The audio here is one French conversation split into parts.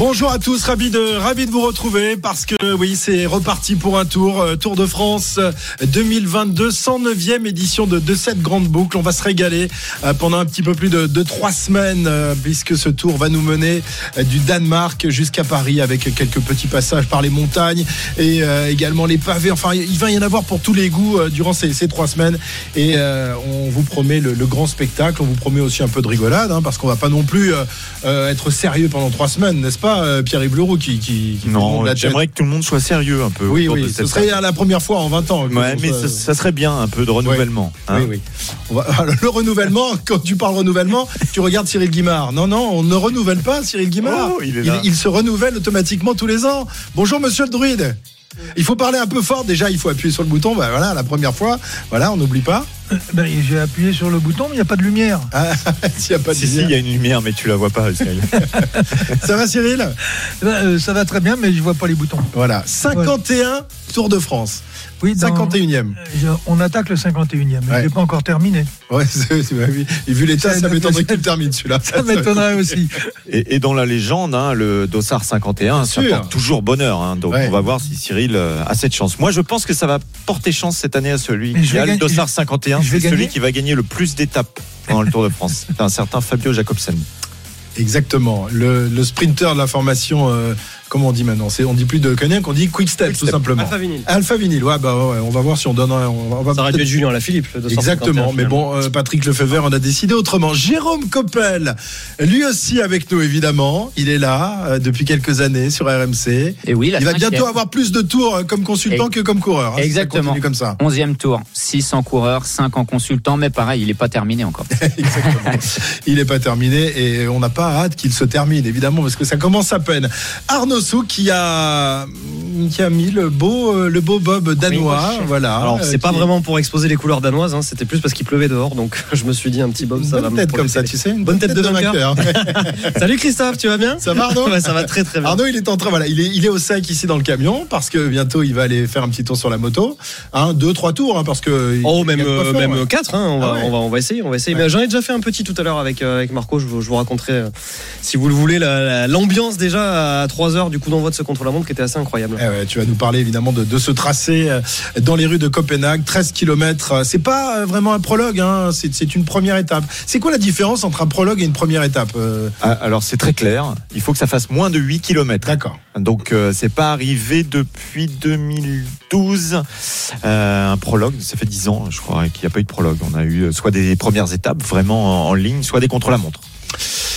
Bonjour à tous, ravi de, vous retrouver parce que oui, c'est reparti pour un tour, euh, Tour de France 2022, 109e édition de, cette grande boucle. On va se régaler euh, pendant un petit peu plus de, trois semaines euh, puisque ce tour va nous mener euh, du Danemark jusqu'à Paris avec quelques petits passages par les montagnes et euh, également les pavés. Enfin, il va y en avoir pour tous les goûts euh, durant ces, trois semaines et euh, on vous promet le, grand spectacle. On vous promet aussi un peu de rigolade hein, parce qu'on va pas non plus euh, euh, être sérieux pendant trois semaines, n'est-ce pas, euh, Pierre-Yves Leroux qui, qui, Non, j'aimerais que tout le monde soit sérieux un peu. Oui, oui, ce serait la première fois en 20 ans. Ouais, mais ça, ça serait bien un peu de renouvellement. hein. oui, oui. Le renouvellement, quand tu parles renouvellement, tu regardes Cyril Guimard. Non, non, on ne renouvelle pas Cyril Guimard. Oh, il est là. il se renouvelle automatiquement tous les ans. Bonjour, monsieur le druide. Il faut parler un peu fort. Déjà, il faut appuyer sur le bouton. Bah, voilà, la première fois. Voilà, on n'oublie pas. Ben, j'ai appuyé sur le bouton, mais il n'y a pas de lumière. Ah, S'il n'y a pas de Si, si, il y a une lumière, mais tu la vois pas, Cyril. Ça va, Cyril? Eh ben, euh, ça va très bien, mais je vois pas les boutons. Voilà, 51 Tour de France. Oui, dans- 51e. Euh, on attaque le 51e. mais Ouais. Je l'ai pas encore terminé. Ouais, c'est- c'est- oui. Et vu l'état, Ça ça m'étonnerait qu'il termine celui-là. Ça m'étonnerait aussi. Et, et dans la légende, hein, le Dossard 51, ça porte toujours bonheur. hein. donc Ouais. on va voir si Cyril euh, a cette chance. Moi, je pense que ça va porter chance cette année à celui qui a le Dossard 51. je vais C'est celui qui va gagner le plus d'étapes pendant le Tour de France. C'est un certain Fabio Jacobsen. Exactement. Le, le sprinter de la formation, euh, comment on dit maintenant C'est On dit plus de Cognac, on dit Quick Step, tout simplement. Alpha Vinyl. Alpha Vinyl, ouais, bah ouais, on va voir si on donne un. On va, on va Ça aurait dû peut-être- être Julien Lafilippe. le 251, Exactement, mais bon, euh, Patrick Lefebvre en a décidé autrement. Jérôme Coppel, lui aussi avec nous évidemment, il est là euh, depuis quelques années sur RMC. Et oui, la Il va bientôt avoir plus de tours euh, comme consultant Et- que comme coureur. hein, si ça Exactement. continue comme ça. 11e tour, 6 en coureur, 5 en consultant, mais pareil, il n'est pas terminé encore. Exactement. Il n'est pas terminé et on n'a pas hâte qu'il se termine, évidemment, parce que ça commence à peine. Arnaud Qui a, qui a mis le beau, euh, le beau bob danois. Voilà. Alors, Euh, c'est pas qui- vraiment pour exposer les couleurs danoises, hein, c'était plus parce qu'il pleuvait dehors, donc je me suis dit un petit bob, ça va bonne me tête comme ça, tu sais. Une Bonne tête de vainqueur. Salut Christophe, tu vas bien? Ça va, Arnaud? Ouais, Ça va très très bien. Arnaud, il est en train, voilà, il est, il est au sec ici dans le camion parce que bientôt il va aller faire un petit tour sur la moto, hein, deux, trois tours, hein, parce que. Oh, même, euh, même ouais. 4, hein, on, va, Ah ouais. on, va, on va essayer. On va essayer. Mais J'en ai déjà fait un petit tout à l'heure avec, euh, avec Marco, je vous, je vous raconterai, euh, si vous le voulez, la- la- l'ambiance déjà à 3 heures du coup d'envoi de ce contre-la-montre qui était assez incroyable. Eh ouais, tu vas nous parler évidemment de, de ce tracé euh, dans les rues de Copenhague, 13 km. C'est pas euh, vraiment un prologue, hein, c'est une première étape. C'est quoi la différence entre un prologue et une première étape euh, Ah, Alors c'est très clair, il faut que ça fasse moins de 8 km. D'accord. Donc euh, c'est pas arrivé depuis 2012. Euh, un prologue, ça fait 10 ans, je crois, qu'il n'y a pas eu de prologue. On a eu euh, soit des premières étapes vraiment en, en ligne, soit des contre-la-montre.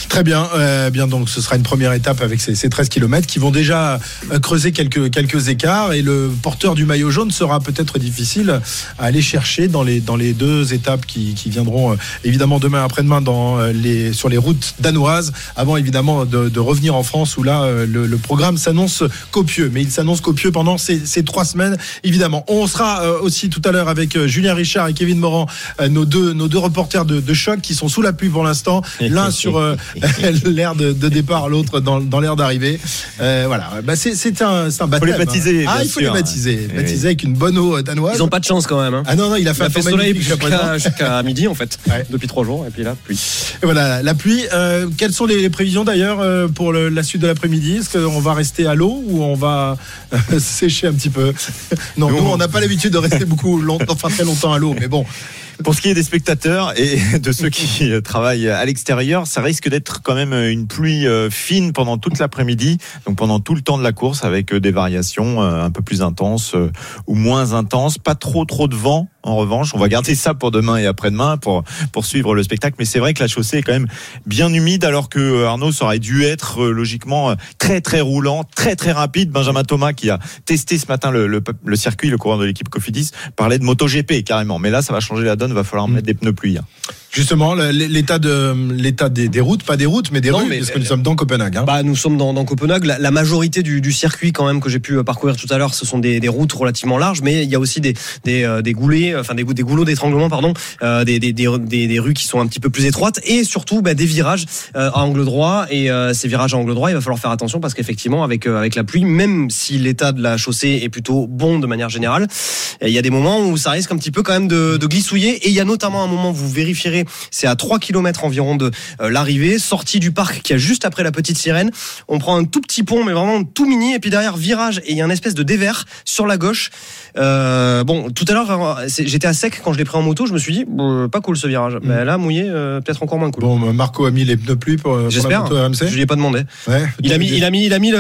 Très bien, euh, bien donc ce sera une première étape avec ces, ces 13 km qui vont déjà euh, creuser quelques, quelques écarts et le porteur du maillot jaune sera peut-être difficile à aller chercher dans les, dans les deux étapes qui, qui viendront euh, évidemment demain après-demain dans euh, les, sur les routes danoises avant évidemment de, de revenir en France où là le, le programme s'annonce copieux. Mais il s'annonce copieux pendant ces, ces trois semaines évidemment. On sera aussi tout à l'heure avec Julien Richard et Kevin Morand euh, nos, deux, nos deux reporters de, de choc qui sont sous la pluie pour l'instant. L'un sur l'air de, de départ, l'autre dans, dans l'air d'arrivée. Euh, voilà, bah, c'est un, c'est un baptême. les baptiser, Ah, il faut sûr. les baptiser. Baptiser avec une bonne eau danoise. Ils ont pas de chance quand même. Hein. Ah non, non, il a fait Il un a fait soleil jusqu'à midi en fait, Ouais. depuis trois jours, et puis là, pluie. Et voilà, la pluie. Euh, quelles sont les, les prévisions d'ailleurs euh, pour le- la suite de l'après-midi? Est-ce qu'on va rester à l'eau ou on va sécher un petit peu? Non, nous, Nous, on n'a pas l'habitude de rester beaucoup longtemps, enfin très longtemps à l'eau, mais bon. Pour ce qui est des spectateurs et de ceux qui travaillent à l'extérieur, ça risque d'être quand même une pluie euh, fine pendant toute l'après-midi, donc pendant tout le temps de la course avec euh, des variations euh, un peu plus intenses ou moins intenses. Pas trop trop de vent En revanche, on va garder ça pour demain et après-demain pour pour suivre le spectacle. Mais c'est vrai que la chaussée est quand même bien humide, alors que euh, Arnaud ça aurait dû être euh, logiquement euh, très très roulant, très très rapide. Benjamin Thomas qui a testé ce matin le, le, le circuit, le courant de l'équipe Cofidis, parlait de MotoGP carrément. Mais là, ça va changer la donne. Va falloir Mm. mettre des pneus pluie. Justement, l'état de l'état des, des routes, pas des routes, mais des Non, rues, mais- parce que nous sommes dans Copenhague. hein. Bah, nous sommes dans, dans Copenhague. La, la majorité du, du circuit, quand même, que j'ai pu euh, parcourir tout à l'heure, ce sont des, des routes relativement larges, mais il y a aussi des, des, euh, des goulets, enfin des, gou- des goulots d'étranglement, pardon, euh, des, des, des, rues qui sont un petit peu plus étroites, et surtout bah, des virages euh, à angle droit. Et euh, ces virages à angle droit, il va falloir faire attention parce qu'effectivement, avec euh, avec la pluie, même si l'état de la chaussée est plutôt bon de manière générale, il y a des moments où ça risque un petit peu quand même de, de glissouiller. Et il y a notamment un moment, vous vérifierez, c'est à 3 km environ de euh, l'arrivée, sortie du parc qui est juste après la petite sirène. On prend un tout petit pont, mais vraiment tout mini, et puis derrière virage, et il y a une espèce de dévers sur la gauche. Euh, bon, tout à l'heure, euh, j'étais à sec quand je l'ai pris en moto, je me suis dit, bon, pas cool ce virage. Mais là, mouillé, euh, peut-être encore moins cool. Bon, Marco a mis les pneus pluie pour, pour la J'espère. moto RMC. Je lui ai pas demandé. Ouais. Il a mis, il a mis, il a mis le,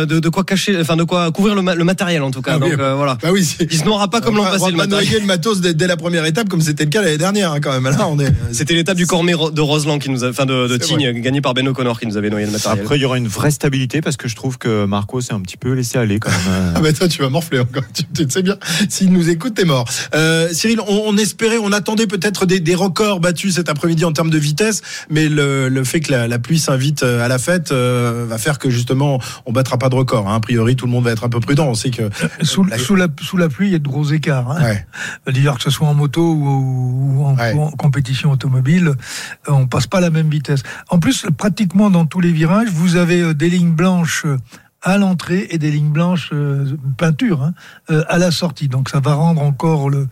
le- de, de quoi cacher, enfin de quoi couvrir le, ma- le matériel en tout cas. Ah oui. Donc euh, voilà. Bah oui, Il se noiera pas comme l'an passé on va noyer le matos dès, dès la première étape, comme c'était le cas l'année dernière, hein, quand même. Là, on est. C'était l'étape du Cormet de Roseland qui nous a, enfin de, de C'est Tignes, gagné par Ben O'Connor qui nous avait noyé le matériel. Après, il y aura une vraie stabilité parce que je trouve que Marco s'est un petit peu laissé aller quand même. Ah bah toi tu vas morfler encore, tu, tu sais bien. S'il nous écoute, t'es mort. Euh, Cyril, on, on espérait, on attendait peut-être des, des records battus cet après-midi en termes de vitesse, mais le, le fait que la, la pluie s'invite euh, à la fête euh, va faire que justement on battra pas de record. hein. A priori, tout le monde va être un peu prudent. On sait que Sous, La- sous la, sous la pluie, il y a de gros écarts. Hein. ouais. D'ailleurs, que ce soit en moto ou, ou en, Ouais. ou en compétition automobile, euh, on passe pas la même vitesse. En plus, pratiquement dans tous les virages, vous avez euh, des lignes blanches euh, à l'entrée et des lignes blanches peinture hein, à la sortie. Donc ça va rendre encore le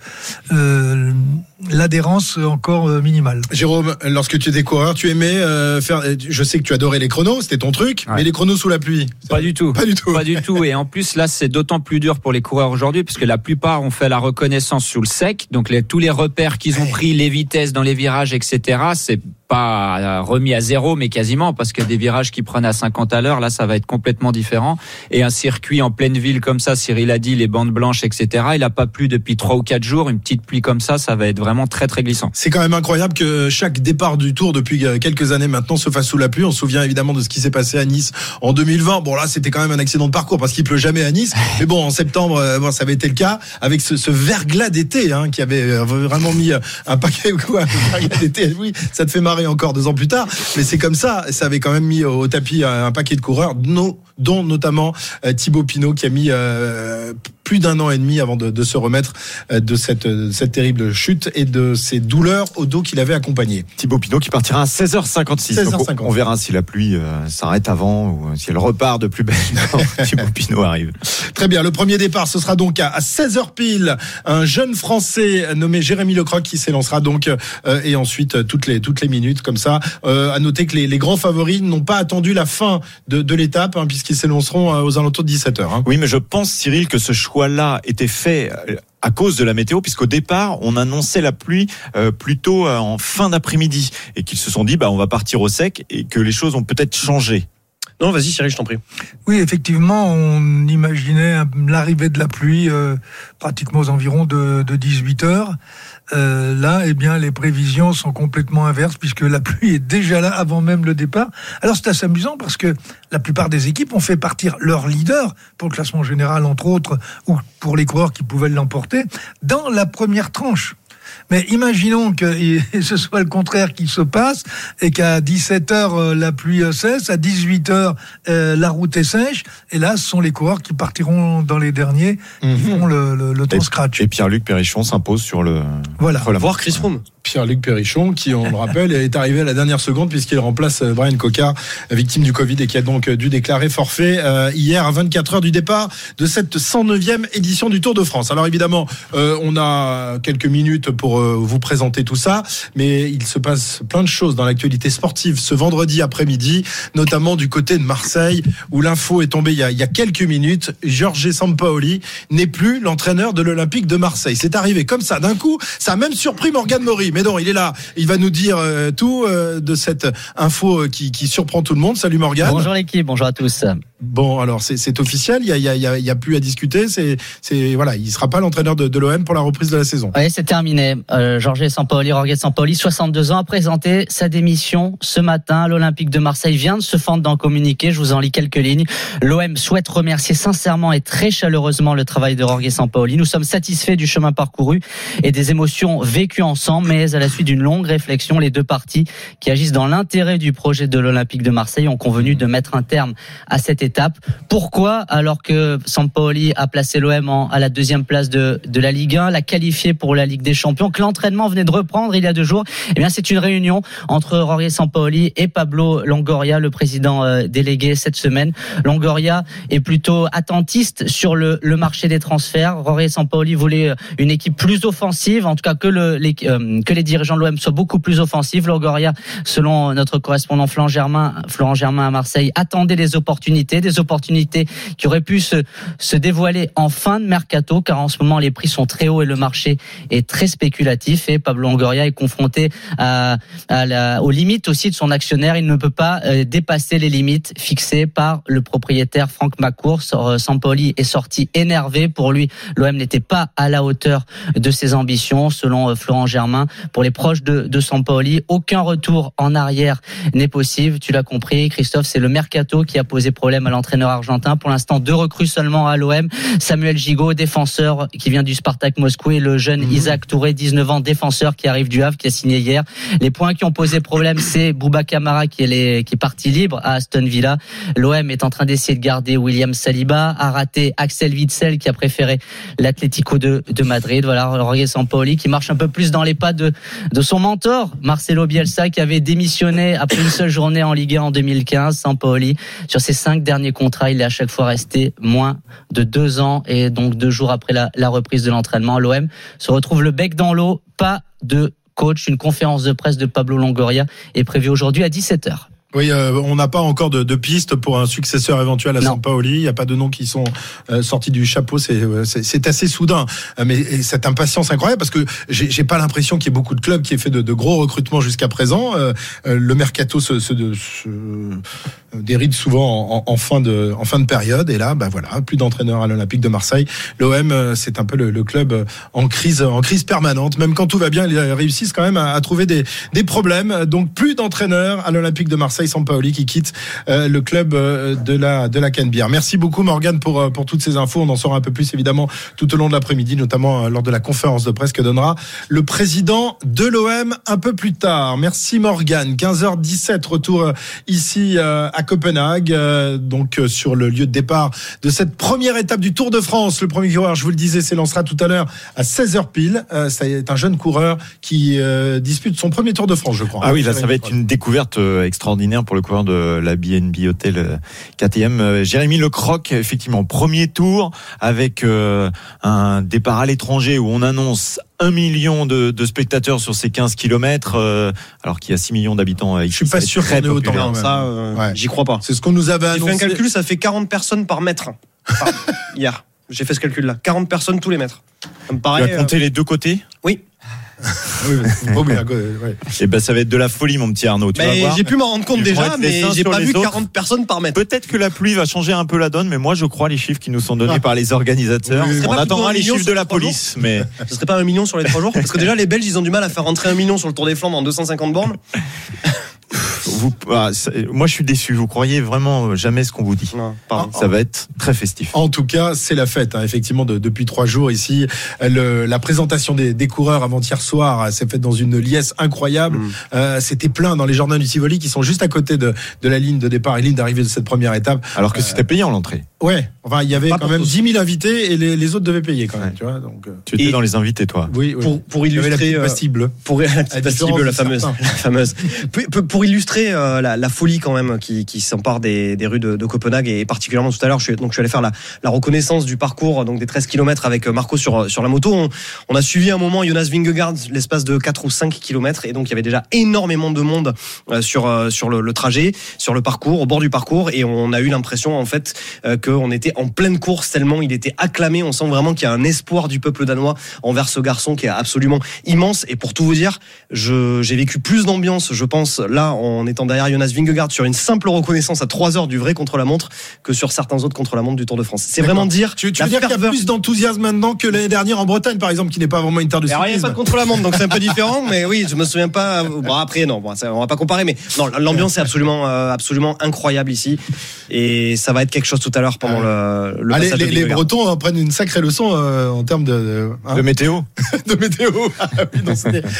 l'adhérence encore euh, minimale. Jérôme, lorsque tu étais coureur, tu aimais euh, faire. Je sais que tu adorais les chronos, c'était ton truc, Ouais. mais les chronos sous la pluie. Pas du tout. Pas du tout. Pas du tout. Et en plus, là, c'est d'autant plus dur pour les coureurs aujourd'hui, puisque la plupart ont fait la reconnaissance sous le sec. Donc, les, tous les repères qu'ils ont pris, les vitesses dans les virages, etc., c'est pas euh, remis à zéro, mais quasiment, parce que des virages qui prennent à 50 à l'heure, là, ça va être complètement différent. Et un circuit en pleine ville comme ça, Cyril a dit, les bandes blanches, etc., il a pas plu depuis trois ou quatre jours. Une petite pluie comme ça, ça va être vraiment très, très glissant. C'est quand même incroyable que chaque départ du Tour depuis euh, quelques années maintenant se fasse sous la pluie. On se souvient évidemment de ce qui s'est passé à Nice en 2020. Bon là, c'était quand même un accident de parcours parce qu'il pleut jamais à Nice. Mais bon, en septembre, euh, bon, ça avait été le cas avec ce, ce verglas d'été hein, qui avait euh, vraiment mis un paquet quoi, un verglas d'été. Oui, ça te fait marrer encore deux ans plus tard, mais c'est comme ça. Ça avait quand même mis au tapis un, paquet de coureurs, no- dont notamment euh, Thibaut Pinot qui a mis euh, plus d'un an et demi avant de, de se remettre euh, de cette, de cette terrible chute et de ces douleurs au dos qu'il avait accompagné. Thibaut Pinot qui partira à 16h56. Donc, 16h56. on- verra si la pluie euh, s'arrête avant ou si elle repart de plus belle Thibaut Pinot arrive. Très bien, le premier départ, ce sera donc à à 16h pile. Un jeune Français nommé Jérémy Lecroc qui s'élancera donc euh, et ensuite toutes les toutes les minutes comme ça. Euh, à noter que les, les grands favoris n'ont pas attendu la fin de, de l'étape hein, puisqu'ils s'élanceront euh, aux alentours de 17h. Hein. Oui, mais je pense, Cyril, que ce choix-là était fait euh, à cause de la météo, puisqu'au départ, on annonçait la pluie euh, plutôt en fin d'après-midi, et qu'ils se sont dit, bah, on va partir au sec, et que les choses ont peut-être changé. Non, vas-y, Cyril, je t'en prie. Oui, effectivement, on imaginait l'arrivée de la pluie euh, pratiquement aux environs de, de 18 heures. Euh, là, eh bien, les prévisions sont complètement inverses puisque la pluie est déjà là avant même le départ. Alors, c'est assez amusant parce que la plupart des équipes ont fait partir leur leader pour le classement général, entre autres, ou pour les coureurs qui pouvaient l'emporter, dans la première tranche. Mais imaginons que ce soit le contraire qui se passe et qu'à 17h la pluie euh, cesse, à 18h euh, la route est sèche, et là ce sont les coureurs qui partiront dans les derniers, qui feront le, le, le temps scratch. Et Pierre-Luc Perrichon s'impose sur le. Voilà. Voir Chris Froome. Pierre-Luc Perrichon, qui, on le rappelle, est arrivé à la dernière seconde puisqu'il remplace euh, Brian Cocard, victime du Covid et qui a donc euh, dû déclarer forfait euh, hier à 24 heures du départ de cette 109e édition du Tour de France. Alors évidemment, on a quelques minutes pour vous présenter tout ça, mais il se passe plein de choses dans l'actualité sportive ce vendredi après-midi, notamment du côté de Marseille, où l'info est tombée il y a, quelques minutes. Georges Sampaoli n'est plus l'entraîneur de l'Olympique de Marseille. C'est arrivé comme ça d'un coup. Ça a même surpris Morgan Mais non, il est là. Il va nous dire euh, tout euh, de cette info euh, qui, qui surprend tout le monde. Salut Morgan. Bonjour l'équipe, bonjour à tous. Bon, alors c'est officiel, il y a, il y, a, il y a- il y a plus à discuter. C'est, voilà, il sera pas l'entraîneur de, de l'OM pour la reprise de la saison. Oui, c'est terminé. Euh, Jorge Sampaoli, Jorge Sampaoli, 62 ans, a présenté sa démission ce matin. L'Olympique de Marseille vient de se fendre dans le communiqué. Je vous en lis quelques lignes. L'OM souhaite remercier sincèrement et très chaleureusement le travail de Jorge Sampaoli. Nous sommes satisfaits du chemin parcouru et des émotions vécues ensemble, mais à la suite d'une longue réflexion, les deux parties qui agissent dans l'intérêt du projet de l'Olympique de Marseille ont convenu de mettre un terme à cette étape. Pourquoi alors que Sampaoli a placé l'OM à la deuxième place de, la Ligue 1, l'a qualifié pour la Ligue des Champions, que l'entraînement venait de reprendre il y a deux jours? Eh bien, c'est une réunion entre Jorge Sampaoli et Pablo Longoria, le président euh, délégué cette semaine. Longoria est plutôt attentiste sur le, marché des transferts. Jorge Sampaoli voulait euh, une équipe plus offensive, en tout cas que, le, les, les dirigeants de l'OM soient beaucoup plus offensifs. Longoria, selon notre correspondant Florent Germain, Florent Germain à Marseille, attendait des opportunités, des opportunités qui auraient pu se, se dévoiler en fin de mercato, car en ce moment les prix sont très hauts et le marché est très spéculatif. Et Pablo Longoria est confronté aux limites aussi de son actionnaire. Il ne peut pas euh, dépasser les limites fixées par le propriétaire Franck McCourt. Euh, Sampoli est sorti énervé. Pour lui, l'OM n'était pas à la hauteur de ses ambitions, selon euh, Florent Germain. Pour les proches de, de Sampoli, aucun retour en arrière n'est possible. Tu l'as compris, Christophe, c'est le mercato qui a posé problème à l'entraîneur argentin. Pour l'instant, deux recrues seulement à l'OM. Samuel Gigot, défenseur qui vient du Spartak Moscou, et le jeune Isaac Touré, 19 ans, défenseur qui arrive du Havre, qui a signé hier. Les points qui ont posé problème, c'est Bouba Kamara qui est, les- qui est parti libre à Aston Villa. L'OM est en train d'essayer de garder William Saliba, a raté Axel Witzel qui a préféré l'Atlético de, de Madrid. Voilà, Jorge Sampaoli qui marche un peu plus dans les pas de, de son mentor, Marcelo Bielsa, qui avait démissionné après une seule journée en Ligue 1 en 2015. Sampaoli, sur ses cinq derniers contrats, il est à chaque fois resté moins de deux ans et donc deux jours après la, reprise de l'entraînement, l'OM se retrouve le bec dans l'eau, pas de coach. Une conférence de presse de Pablo Longoria est prévue aujourd'hui à 17h. Oui, euh, on n'a pas encore de, de piste pour un successeur éventuel à Sampaoli. Il n'y a pas de noms qui sont euh, sortis du chapeau. C'est euh, assez soudain. Euh, Mais et cette impatience incroyable parce que j'ai pas l'impression qu'il y ait beaucoup de clubs qui aient fait de, de gros recrutements jusqu'à présent. Euh, euh, le mercato se, se, se déride souvent en, en fin de en fin de période. Et là, bah voilà, plus d'entraîneurs à l'Olympique de Marseille. L'OM, c'est un peu le, le club en crise en crise permanente. Même quand tout va bien, ils réussissent quand même à, à trouver des des problèmes. Donc plus d'entraîneurs à l'Olympique de Marseille. Sampaoli qui quitte euh, le club euh, de la de la Canebière. Merci beaucoup Morgan pour euh, pour toutes ces infos. On en saura un peu plus évidemment tout au long de l'après-midi, notamment lors de la conférence de presse que donnera le président de l'OM un peu plus tard. Merci Morgan. 15h17 retour ici à Copenhague, donc sur le lieu de départ de cette première étape du Tour de France. Le premier coureur, je vous le disais, s'élancera tout à l'heure à 16h pile. C'est un jeune coureur qui dispute son premier Tour de France, je crois. Ah oui, là, ça va être une découverte euh, extraordinaire pour le coureur de la BNB Hotel euh, KTM. Euh, Jérémy Lecroc, effectivement, premier tour avec euh, un départ à l'étranger où on annonce un million de, de spectateurs sur ces 15 kilomètres, euh, alors qu'il y a 6 millions d'habitants. Je suis pas sûr qu'on ait autant. Ça, euh, j'y crois pas. C'est ce qu'on nous avait J'ai fait annoncé. un calcul, ça fait 40 personnes par mètre. Hier. J'ai fait ce calcul-là. 40 personnes tous les mètres. Ça me Tu paraît. as compté euh, les deux côtés? Oui. Mais, ouais. Et ben, ça va être de la folie, mon petit Arnaud. Tu vas Mais voir. j'ai pu m'en rendre compte déjà, mais j'ai pas vu autres. 40 personnes par mètre. Peut-être que la pluie va changer un peu la donne, mais moi je crois les chiffres qui nous sont donnés par les organisateurs. On attendra un les million chiffres sur de la police, mais Ce serait pas un million sur les trois jours Parce que déjà, les Belges, ils ont du mal à faire rentrer un million sur le Tour des Flandres en 250 bornes. Vous, ah, moi je suis déçu. Vous croyez vraiment jamais ce qu'on vous dit? Pardon. Ça va être très festif. En tout cas, c'est la fête, hein, effectivement, de- depuis trois jours ici. Le- la présentation des, des coureurs avant-hier soir euh, s'est faite dans une liesse incroyable. Mm. Euh, C'était plein dans les jardins du Tivoli qui sont juste à côté de, de la ligne de départ et ligne d'arrivée de cette première étape. Alors que c'était payant l'entrée. Ouais, enfin, il y avait Pas quand même tous. 10 000 invités et les, les autres devaient payer quand même, tu vois. Donc, euh, Tu étais Et- dans les invités, toi. oui, oui. Pour, pour il y avait la illustrer. petite euh, pastille bleue. pour la petite différence pastille bleue, la fameuse, la. Pour, illustrer euh, la, la folie quand même qui, qui s'empare des, des rues de, de Copenhague et particulièrement tout à l'heure, je suis, donc je suis allé faire la, la reconnaissance du parcours donc des 13 km avec euh, Marco sur sur la moto. On, on a suivi un moment Jonas Vingegaard l'espace de 4 ou 5 km et donc il y avait déjà énormément de monde euh, sur euh, sur le, le trajet, sur le parcours, au bord du parcours et on a eu l'impression en fait euh, que qu'on était en pleine course tellement il était acclamé. On sent vraiment qu'il y a un espoir du peuple danois envers ce garçon qui est absolument immense. Et pour tout vous dire, j'ai vécu plus d'ambiance, je pense, là, en étant derrière Jonas Vingegaard sur une simple reconnaissance à 3 heures du vrai contre-la-montre que sur certains autres contre-la-montre du Tour de France. C'est vraiment dire. Tu, tu veux dire qu'il y a plus d'enthousiasme maintenant que l'année dernière en Bretagne, par exemple, qui n'est pas vraiment une terre de Alors, il n'y a cyclisme pas de contre-la-montre, donc c'est un peu différent, mais oui, je me souviens pas. Bon, après, non, bon, ça, on va pas comparer, mais non, l'ambiance est absolument, euh, absolument incroyable ici, et ça va être quelque chose tout à l'heure pendant le, le Allez, passage de les. Bretons en prennent une sacrée leçon euh, en termes de, de, hein, De météo. de météo. Ah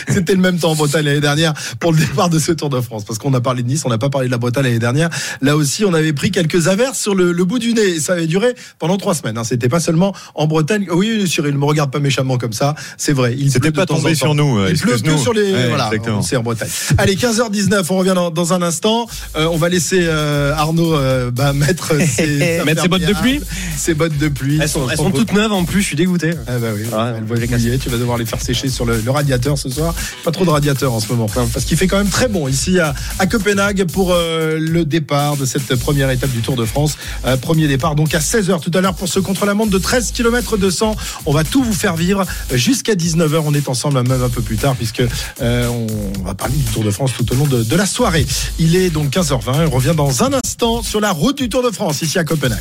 C'était le même temps en Bretagne l'année dernière pour le départ de ce Tour de France. Parce qu'on a parlé de Nice, on n'a pas parlé de la Bretagne l'année dernière. Là aussi, on avait pris quelques averses sur le, le bout du nez. Et ça avait duré pendant trois semaines. Hein. C'était pas seulement en Bretagne. Oui, Cyril, ne me regarde pas méchamment comme ça. C'est vrai. Il C'était pas tombé sur nous, euh, Il pleut que sur les. Ouais, voilà, sait en Bretagne. Allez, 15h19. On revient dans, dans un instant. Euh, on va laisser euh, Arnaud euh, bah, Mettre ses bottes de pluie Ses bottes de pluie. Elles sont, elles toutes neuves en plus, je suis dégoûté. ah bah oui, elles vont les mouillées. Tu vas devoir les faire sécher sur le, le radiateur ce soir. Pas trop de radiateur en ce moment. Parce qu'il fait quand même très bon ici à, à Copenhague pour euh, le départ de cette première étape du Tour de France. Euh, premier départ donc à 16h tout à l'heure pour ce contre-la-montre de 13 km 200. On va tout vous faire vivre jusqu'à 19h. On est ensemble même un peu plus tard puisque euh, on va parler du Tour de France tout au long de, de la soirée. Il est donc 15h20. On revient dans un instant sur la route du Tour de France ici à Copenhague.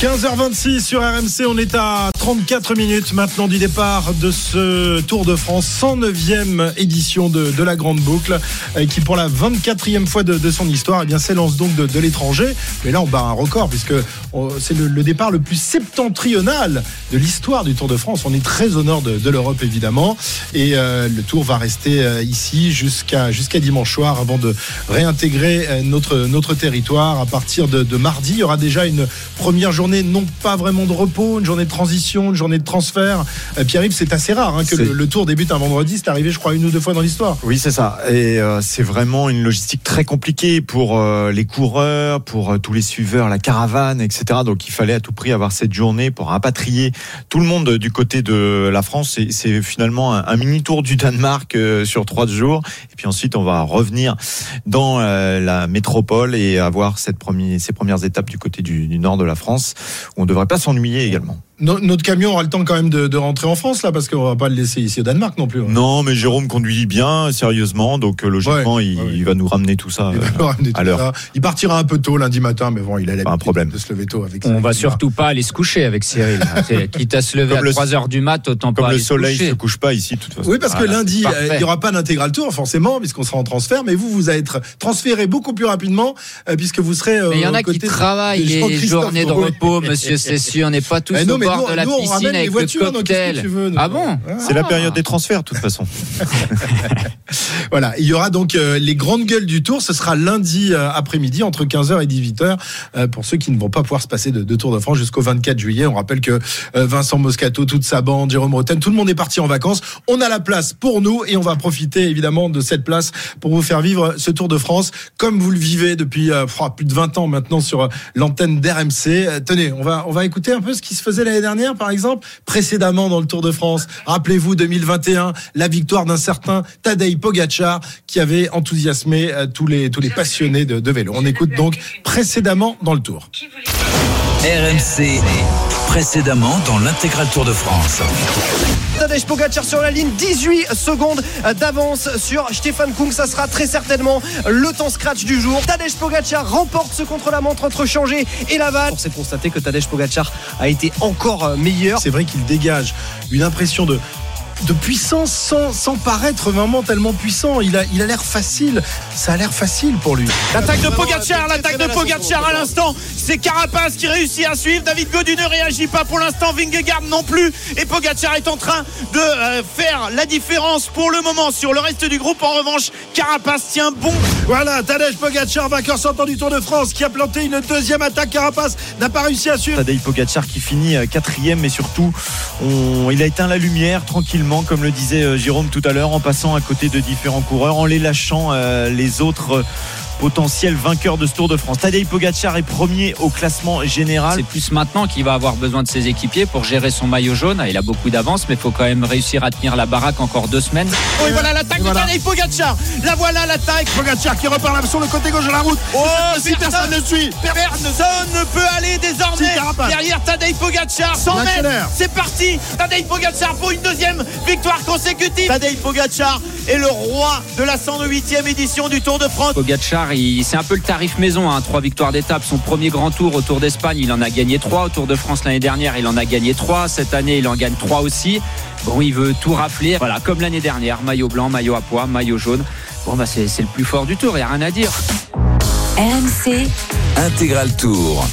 15h26 sur RMC, on est à 34 minutes maintenant du départ de ce Tour de France, 109e édition de, de la Grande Boucle, euh, qui pour la 24e fois de, de son histoire, eh bien s'élance donc de, de l'étranger. Mais là, on bat un record puisque c'est le, le départ le plus septentrional de l'histoire du Tour de France. On est très au nord de, l'Europe évidemment, et euh, le Tour va rester euh, ici jusqu'à jusqu'à dimanche soir avant de réintégrer euh, notre notre territoire. À partir de, de mardi, il y aura déjà une première journée non pas vraiment de repos, une journée de transition, une journée de transfert. Euh, Pierre-Yves, c'est assez rare hein, que le, le Tour débute un vendredi. C'est arrivé, je crois, une ou deux fois dans l'histoire. Oui, c'est ça. Et euh, c'est vraiment une logistique très compliquée pour euh, les coureurs, pour euh, tous les suiveurs, la caravane, etc. Donc il fallait à tout prix avoir cette journée pour rapatrier tout le monde du côté de la France. C'est- finalement un, un mini tour du Danemark sur trois jours. Et puis ensuite, on va revenir dans la métropole et avoir cette première, ces premières étapes du côté du, du nord de la France, on ne devrait pas s'ennuyer également. No- notre camion aura le temps quand même de, de rentrer en France là, parce qu'on va pas le laisser ici au Danemark non plus. hein. Non, mais Jérôme conduit bien, sérieusement, donc euh, logiquement, Ouais, il, ouais, ouais. il va nous ramener tout ça. Il euh, ramener tout à l'heure. ça. Il partira un peu tôt lundi matin, mais bon, il a un problème. de se lever tôt avec On va surtout pas aller se coucher avec Cyril. Quitte à se lever Comme à le- 3 heures du mat, autant pas Comme le aller soleil coucher. se couche pas ici, de toute façon. Oui, parce que lundi, euh, il n'y aura pas d'intégral tour, forcément, puisqu'on sera en transfert, mais vous, vous allez être transféré beaucoup plus rapidement, euh, puisque vous serez. euh, Mais il y en a qui travaillent les journées de repos, monsieur Cessieux. On n'est pas tous Bord nous, de la nous, on piscine ramène les avec voitures, le donc qu'est-ce que cocktail. tu veux, ah bon C'est la période des transferts, de toute façon. Voilà, il y aura donc euh, les grandes gueules du Tour. Ce sera lundi euh, après-midi entre 15h et 18h euh, pour ceux qui ne vont pas pouvoir se passer de, de Tour de France jusqu'au 24 juillet. On rappelle que euh, Vincent Moscato, toute sa bande, Jérôme Roten, tout le monde est parti en vacances. On a la place pour nous et on va profiter évidemment de cette place pour vous faire vivre ce Tour de France comme vous le vivez depuis plus de 20 ans maintenant sur l'antenne d'RMC. Euh, tenez, on va on va écouter un peu ce qui se faisait dernière par exemple, précédemment dans le Tour de France. Rappelez-vous 2021, la victoire d'un certain Tadej Pogacar qui avait enthousiasmé euh, tous les tous les passionnés de, de vélo. On écoute donc précédemment dans le Tour. RMC, précédemment dans l'intégral Tour de France. Tadej Pogacar sur la ligne, 18 secondes d'avance sur Stéphane Kung. Ça sera très certainement le temps scratch du jour. Tadej Pogacar remporte ce contre-la-montre entre Changé et Laval. On s'est constaté que Tadej Pogacar a été encore meilleur. C'est vrai qu'il dégage une impression de de puissance sans, paraître vraiment tellement puissant. Il a l'air facile. Ça a l'air facile pour lui. L'attaque de Pogacar, l'attaque de Pogacar à l'instant. C'est Carapace qui réussit à suivre. David Godu ne réagit pas pour l'instant. Vingegaard non plus. Et Pogacar est en train de euh, faire la différence pour le moment sur le reste du groupe. En revanche, Carapace tient bon. Voilà, Tadej Pogacar, vainqueur sortant du Tour de France, qui a planté une deuxième attaque. Carapace n'a pas réussi à suivre. Tadej Pogacar qui finit euh, quatrième, mais surtout, il a éteint la lumière tranquillement, comme le disait euh, Jérôme tout à l'heure, en passant à côté de différents coureurs, en les lâchant euh, les autres. Potentiel vainqueur de ce Tour de France. Tadej Pogacar est premier au classement général. C'est plus maintenant qu'il va avoir besoin de ses équipiers pour gérer son maillot jaune. Il a beaucoup d'avance, mais il faut quand même réussir à tenir la baraque encore deux semaines. Oh, et voilà l'attaque de Tadej Pogacar. La voilà l'attaque. Pogacar qui repart là sur le côté gauche de la route. Oh, si personne ne suit. Personne ne peut aller désormais derrière Tadej Pogacar. 100 mètres. C'est parti. Tadej Pogacar pour une deuxième victoire consécutive. Tadej Pogacar est le roi de la 108e édition du Tour de France. Pogacar, c'est un peu le tarif maison, hein, trois victoires d'étape. Son premier grand tour au Tour d'Espagne, il en a gagné trois. Au Tour de France l'année dernière, il en a gagné trois. Cette année, il en gagne trois aussi. Bon, il veut tout rafler. Voilà, comme l'année dernière, maillot blanc, maillot à pois, maillot jaune. Bon, bah, c'est c'est le plus fort du tour, il n'y a rien à dire. RMC, Intégral Tour.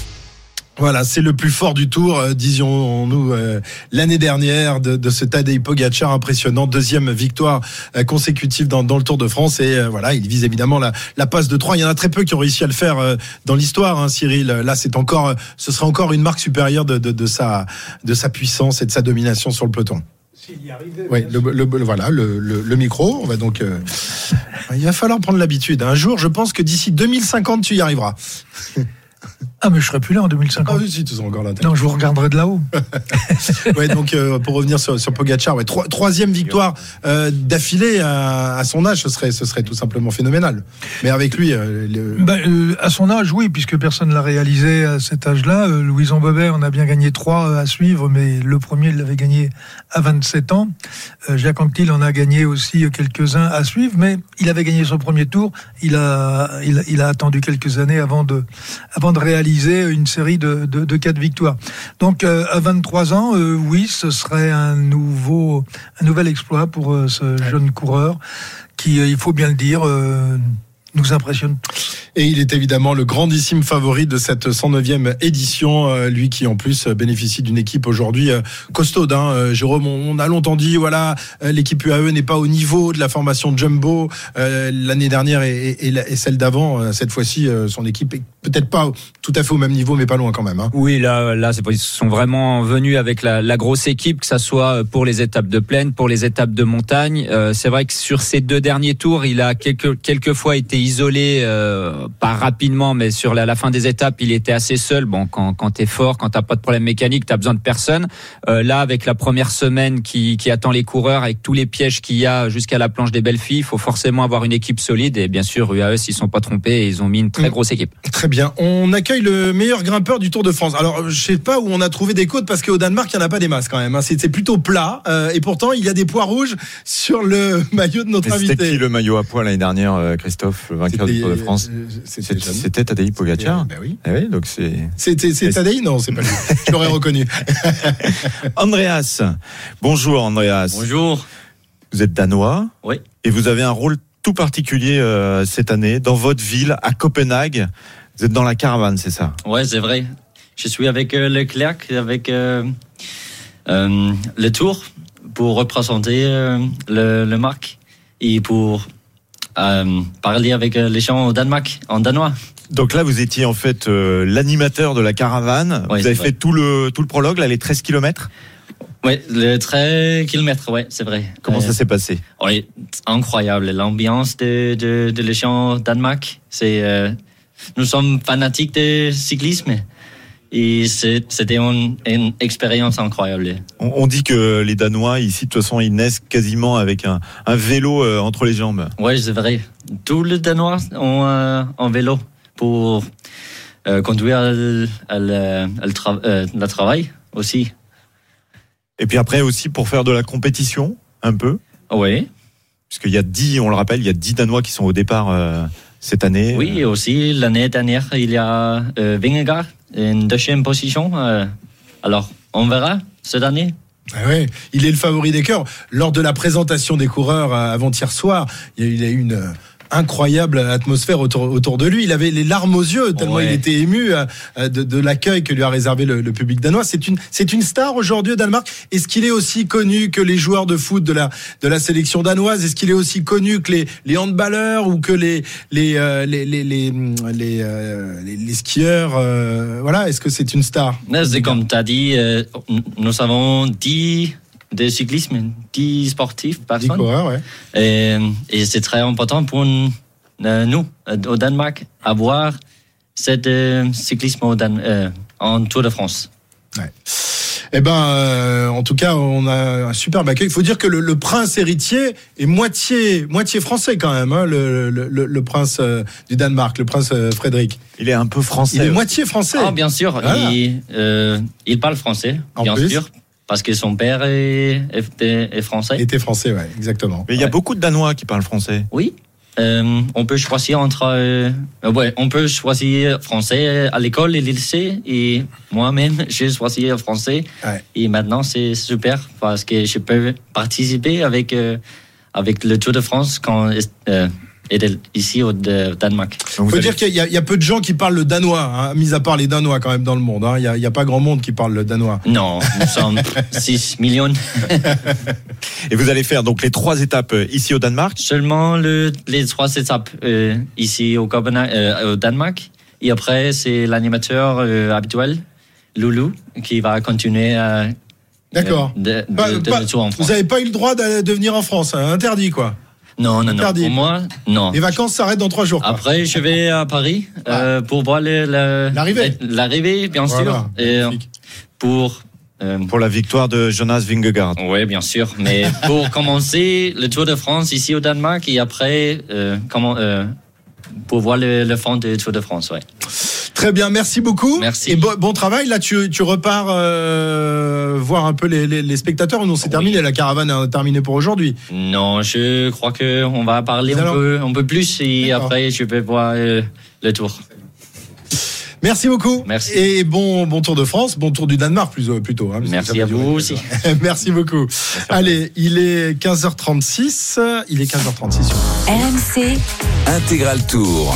Voilà, c'est le plus fort du tour, euh, disions-nous, euh, l'année dernière de, de ce Tadej Pogacar impressionnant. Deuxième victoire euh, consécutive dans, dans le Tour de France. Et euh, voilà, il vise évidemment la, la passe de 3. Il y en a très peu qui ont réussi à le faire euh, dans l'histoire, hein, Cyril. Là, c'est encore, ce sera encore une marque supérieure de, de, de sa, de sa puissance et de sa domination sur le peloton. Oui, le, le- le- voilà, le, le- le micro. On va donc. euh, il va falloir prendre l'habitude. Un jour, je pense que d'ici 2050, tu y arriveras. Ah, mais je serai plus là en 2050. Ah oui, si, encore là. Non, je vous regarderai de là-haut. ouais, donc euh, pour revenir sur, sur Pogacar, ouais, troisième victoire euh, d'affilée à, à son âge, ce serait, ce serait tout simplement phénoménal. Mais avec lui, euh, le- euh, à son âge, oui, puisque personne ne l'a réalisé à cet âge-là. Louison Bobet, on a bien gagné trois à suivre, mais le premier, il l'avait gagné à 27 ans. Jacques Anquetil en a gagné aussi quelques-uns à suivre, mais il avait gagné son premier tour. Il a, il, a- il a attendu quelques années avant de, avant de réaliser une série de, de, de quatre victoires. Donc, euh, à 23 ans, euh, oui, ce serait un nouveau, un nouvel exploit pour euh, ce jeune coureur qui, il faut bien le dire, nous impressionne et il est évidemment le grandissime favori de cette 109e édition, euh, lui qui en plus euh, bénéficie d'une équipe aujourd'hui euh, costaude. Hein. Jérôme, on, a longtemps dit voilà, l'équipe UAE n'est pas au niveau de la formation Jumbo euh, l'année dernière et, celle d'avant. Cette fois-ci, son équipe est peut-être pas tout à fait au même niveau, mais pas loin quand même. Hein. Oui, là, là, ils sont vraiment venus avec la, la grosse équipe, que ça soit pour les étapes de plaine, pour les étapes de montagne. Euh, c'est vrai que sur ces deux derniers tours, il a quelques quelques fois été isolé, euh, pas rapidement, mais sur la, la fin des étapes, il était assez seul. Bon, quand quand t'es fort, quand t'as pas de problème mécanique, t'as besoin de personne. Euh, là, avec la première semaine qui qui attend les coureurs, avec tous les pièges qu'il y a jusqu'à la planche des belles filles, il faut forcément avoir une équipe solide. Et bien sûr, UAE, s'ils sont pas trompés, ils ont mis une très Mm. grosse équipe. Très bien. On accueille le meilleur grimpeur du Tour de France. Alors, je sais pas où on a trouvé des côtes parce qu'au Danemark, il n'y en a pas des masses quand même. hein. C'est c'est plutôt plat. euh, et pourtant, il y a des pois rouges sur le maillot de notre Mais C'était qui invité. le maillot à poids l'année dernière, euh, Christophe, le vainqueur du Tour de France Euh, C'était Tadej Pogacar. Ben oui. Eh oui, donc c'est C'était c'est Tadei Non, c'est pas lui. Je l'aurais reconnu. Andreas. Bonjour Andreas. Bonjour. Vous êtes danois. Oui. Et vous avez un rôle tout particulier euh, cette année dans votre ville, à Copenhague. Vous êtes dans la caravane, c'est ça? Ouais, c'est vrai. Je suis avec euh, Leclerc, avec euh, euh, le tour pour représenter euh, le, le marque et pour parler avec euh, les gens au Danemark, en danois. Donc là, vous étiez en fait euh, l'animateur de la caravane. Vous avez fait tout le, tout le prologue, là, les 13 kilomètres. Ouais, le 13 km, ouais, c'est vrai. Comment Euh, ça s'est passé Oui, incroyable. L'ambiance de, de, de les gens au Danemark, c'est, euh, nous sommes fanatiques de cyclisme et c'était une, une expérience incroyable. on, on dit que les Danois, ici, de toute façon, ils naissent quasiment avec un, un vélo euh, entre les jambes. Oui, c'est vrai. Tous les Danois ont euh, un vélo pour euh, conduire le, le, le tra- le travail aussi. Et puis après aussi pour faire de la compétition, un peu. Oui, Puisqu'il y a 10, on le rappelle, il y a 10 Danois qui sont au départ cette année. oui, et aussi l'année dernière, il y a euh, Vingegaard, une deuxième position. euh, alors, on verra cette année. Ah ouais, il est le favori des cœurs. Lors de la présentation des coureurs euh, avant-hier soir, il y a eu- il y a eu une euh, incroyable atmosphère autour, autour de lui. Il avait les larmes aux yeux tellement Ouais. il était ému euh, de, de l'accueil que lui a réservé le, le public danois. C'est une, c'est une star aujourd'hui au Danemark. Est-ce qu'il est aussi connu que les joueurs de foot de la, de la sélection danoise? Est-ce qu'il est aussi connu que les, les handballeurs ou que les, les, euh, les, les, les, les, euh, les- les skieurs euh, Voilà, est-ce que c'est une star? C'est comme tu as dit, euh, nous avons 10 de cyclisme, 10 sportifs, 10 personnes. coureurs, ouais. Et, et c'est très important pour, euh, nous, euh, au Danemark, à voir cet euh, cyclisme au Dan- euh, en Tour de France. Eh ben, euh, en tout cas, on a un superbe accueil. Il faut dire que le, le prince héritier est moitié, moitié français quand même, hein, le, le- le- le prince euh, du Danemark, le prince euh, Frédéric. Il est un peu français. Il est moitié français. Ah, bien sûr, Voilà. il, euh, il parle français, En bien plus. sûr, parce que son père est, est, est français. était français, ouais, exactement. Mais il y a beaucoup de Danois qui parlent français. Oui. Euh, on peut choisir entre. euh, euh, ouais, on peut choisir français à l'école et le lycée. Et moi-même, j'ai choisi français. Ouais. Et maintenant, c'est super parce que je peux participer avec, euh, avec le Tour de France quand était ici au de- Danemark. Il faut dire qu'il y, a- il y a peu de gens qui parlent le danois, hein, mis à part les danois quand même dans le monde. hein. Il n'y a, pas grand monde qui parle le danois. Non, nous sommes 6 millions. Et vous allez faire donc les trois étapes euh, ici au Danemark? Seulement le, les trois étapes euh, ici au, Copenhague, euh, au Danemark. Et après, c'est l'animateur euh, habituel, Loulou, qui va continuer à. D'accord. vous n'avez pas eu le droit de, de venir en France, hein, interdit quoi. Non, non, non. interdit. Pour moi, non. Les vacances s'arrêtent dans trois jours. quoi. Après, je vais à Paris euh, pour voir le- le- L'arrivée. L'arrivée, bien Voilà, sûr. Et euh, magnifique. pour. euh, Pour la victoire de Jonas Vingegaard. oui, bien sûr. Mais pour commencer le Tour de France ici au Danemark et après, euh, comment, euh, pour voir le, le fond du Tour de France, ouais. Très bien, merci beaucoup. Merci. Et bon, bon travail. Là, tu, tu repars euh, voir un peu les, les- les spectateurs. ou Non, c'est Oui. terminé. La caravane est terminée pour aujourd'hui. Non, je crois que on va parler un peu, un peu plus et après je vais voir euh, le tour. Merci beaucoup. Merci. Et bon, bon Tour de France, bon Tour du Danemark plus, plutôt. hein, parce que Merci à vous aussi. Merci beaucoup. Allez, il est 15h36. Il est 15h36 sur RMC, Intégral Tour.